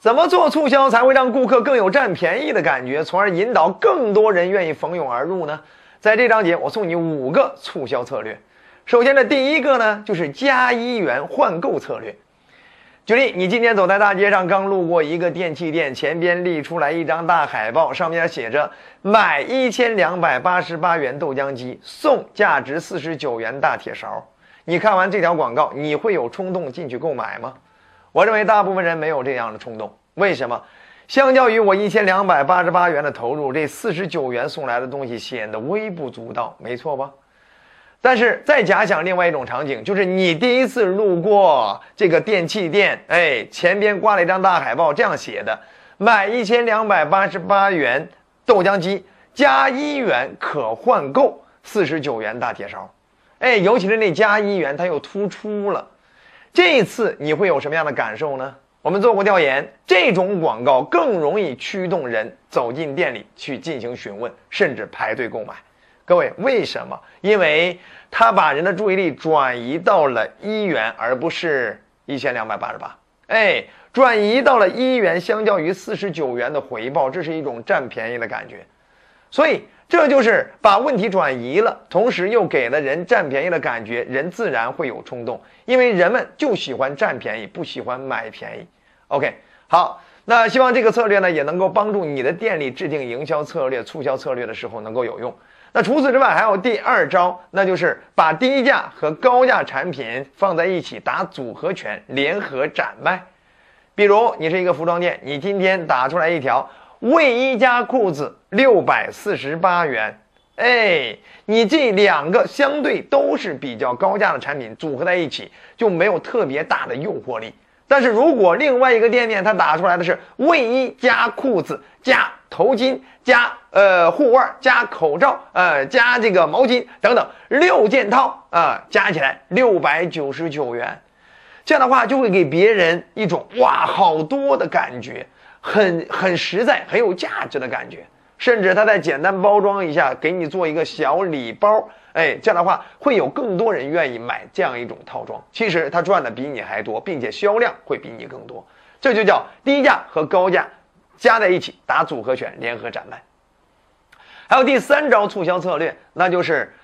怎么做促销才会让顾客更有占便宜的感觉，从而引导更多人愿意蜂拥而入呢？在这章节，我送你五个促销策略。首先的第一个呢，就是加一元换购策略。举例，你今天走在大街上，刚路过一个电器店，前边立出来一张大海报，上面写着“买一千两百八十八元豆浆机，送价值四十九元大铁勺”。你看完这条广告，你会有冲动进去购买吗？我认为大部分人没有这样的冲动，为什么？相较于我一千两百八十八元的投入，这四十九元送来的东西显得微不足道，没错吧？但是再假想另外一种场景，就是你第一次路过这个电器店，哎，前边挂了一张大海报，这样写的：买一千两百八十八元豆浆机加一元可换购四十九元大铁勺，哎，尤其是那加一元，它又突出了。这一次你会有什么样的感受呢？我们做过调研，这种广告更容易驱动人走进店里去进行询问，甚至排队购买。各位，为什么？因为它把人的注意力转移到了一元，而不是一千两百八十八。哎，转移到了一元，相较于四十九元的回报，这是一种占便宜的感觉。所以。这就是把问题转移了，同时又给了人占便宜的感觉，人自然会有冲动，因为人们就喜欢占便宜，不喜欢买便宜。OK，好，那希望这个策略呢也能够帮助你的店里制定营销策略、促销策略的时候能够有用。那除此之外，还有第二招，那就是把低价和高价产品放在一起打组合拳，联合展卖。比如你是一个服装店，你今天打出来一条。卫衣加裤子六百四十八元，哎，你这两个相对都是比较高价的产品组合在一起就没有特别大的诱惑力。但是如果另外一个店面它打出来的是卫衣加裤子加头巾加呃护腕加口罩呃加这个毛巾等等六件套啊，加起来六百九十九元，这样的话就会给别人一种哇好多的感觉。很很实在，很有价值的感觉，甚至他再简单包装一下，给你做一个小礼包，哎，这样的话会有更多人愿意买这样一种套装。其实他赚的比你还多，并且销量会比你更多，这就叫低价和高价加在一起打组合拳，联合展卖。还有第三招促销策略，那就是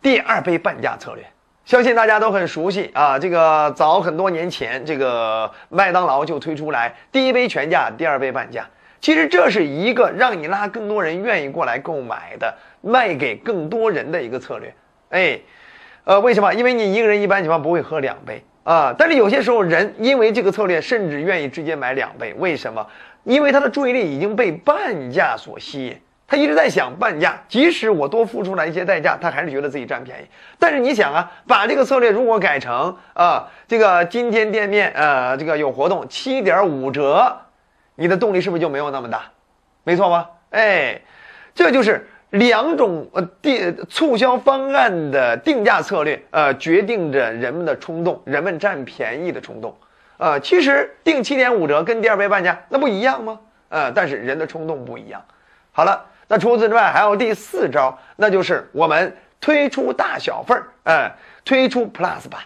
第二杯半价策略。相信大家都很熟悉啊，这个早很多年前，这个麦当劳就推出来第一杯全价，第二杯半价。其实这是一个让你拉更多人愿意过来购买的，卖给更多人的一个策略。哎，呃，为什么？因为你一个人一般情况不会喝两杯啊，但是有些时候人因为这个策略，甚至愿意直接买两杯。为什么？因为他的注意力已经被半价所吸引。他一直在想半价，即使我多付出了一些代价，他还是觉得自己占便宜。但是你想啊，把这个策略如果改成啊，这个今天店面呃这个有活动七点五折，你的动力是不是就没有那么大？没错吧？哎，这就是两种呃定促销方案的定价策略，呃，决定着人们的冲动，人们占便宜的冲动。呃，其实定七点五折跟第二杯半价那不一样吗？呃，但是人的冲动不一样。好了。那除此之外，还有第四招，那就是我们推出大小份儿，哎，推出 Plus 版，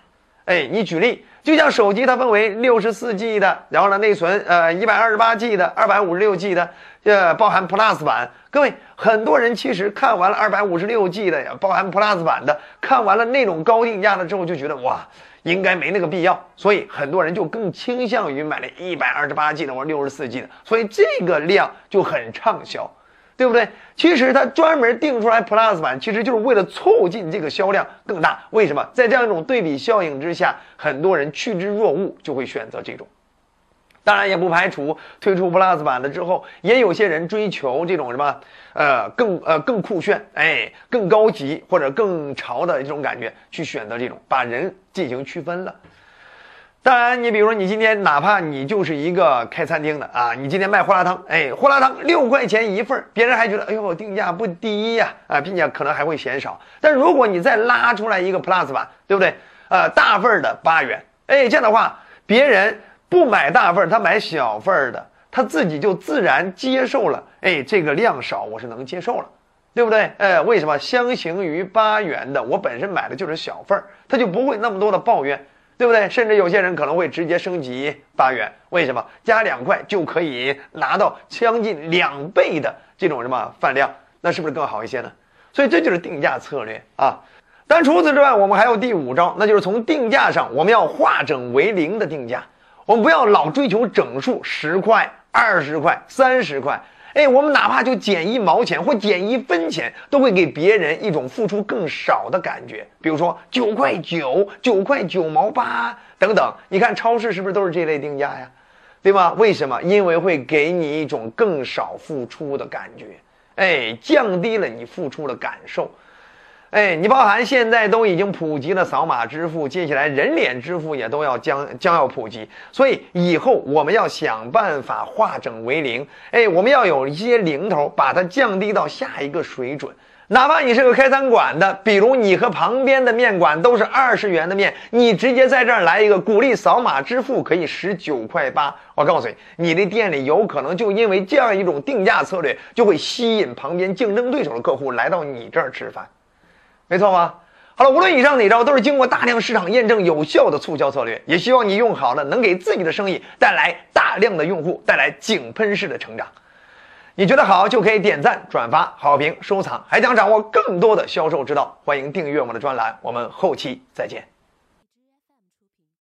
哎，你举例，就像手机它分为六十四 G 的，然后呢内存呃一百二十八 G 的，二百五十六 G 的，呃包含 Plus 版。各位，很多人其实看完了二百五十六 G 的，包含 Plus 版的，看完了那种高定价的之后，就觉得哇，应该没那个必要，所以很多人就更倾向于买了一百二十八 G 的或者六十四 G 的，所以这个量就很畅销。对不对？其实它专门定出来 Plus 版，其实就是为了促进这个销量更大。为什么？在这样一种对比效应之下，很多人趋之若鹜，就会选择这种。当然，也不排除推出 Plus 版了之后，也有些人追求这种什么，呃，更呃更酷炫，哎，更高级或者更潮的这种感觉，去选择这种，把人进行区分了。当然，你比如说，你今天哪怕你就是一个开餐厅的啊，你今天卖胡辣汤，哎，胡辣汤六块钱一份别人还觉得，哎呦，定价不低呀，啊，并且可能还会嫌少。但如果你再拉出来一个 Plus 版，对不对？呃，大份的八元，哎，这样的话，别人不买大份他买小份的，他自己就自然接受了，哎，这个量少，我是能接受了，对不对？哎，为什么？相形于八元的，我本身买的就是小份儿他就不会那么多的抱怨。对不对？甚至有些人可能会直接升级八元，为什么？加两块就可以拿到将近两倍的这种什么饭量，那是不是更好一些呢？所以这就是定价策略啊。但除此之外，我们还有第五招，那就是从定价上，我们要化整为零的定价。我们不要老追求整数，十块、二十块、三十块。哎，我们哪怕就减一毛钱或减一分钱，都会给别人一种付出更少的感觉。比如说九块九、九块九毛八等等，你看超市是不是都是这类定价呀？对吧？为什么？因为会给你一种更少付出的感觉，哎，降低了你付出的感受。哎，你包含现在都已经普及了扫码支付，接下来人脸支付也都要将将要普及，所以以后我们要想办法化整为零。哎，我们要有一些零头，把它降低到下一个水准。哪怕你是个开餐馆的，比如你和旁边的面馆都是二十元的面，你直接在这儿来一个鼓励扫码支付，可以十九块八。我告诉你，你的店里有可能就因为这样一种定价策略，就会吸引旁边竞争对手的客户来到你这儿吃饭。没错吧？好了，无论以上哪招都是经过大量市场验证有效的促销策略，也希望你用好了，能给自己的生意带来大量的用户，带来井喷式的成长。你觉得好就可以点赞、转发、好评、收藏，还想掌握更多的销售之道，欢迎订阅我们的专栏。我们后期再见。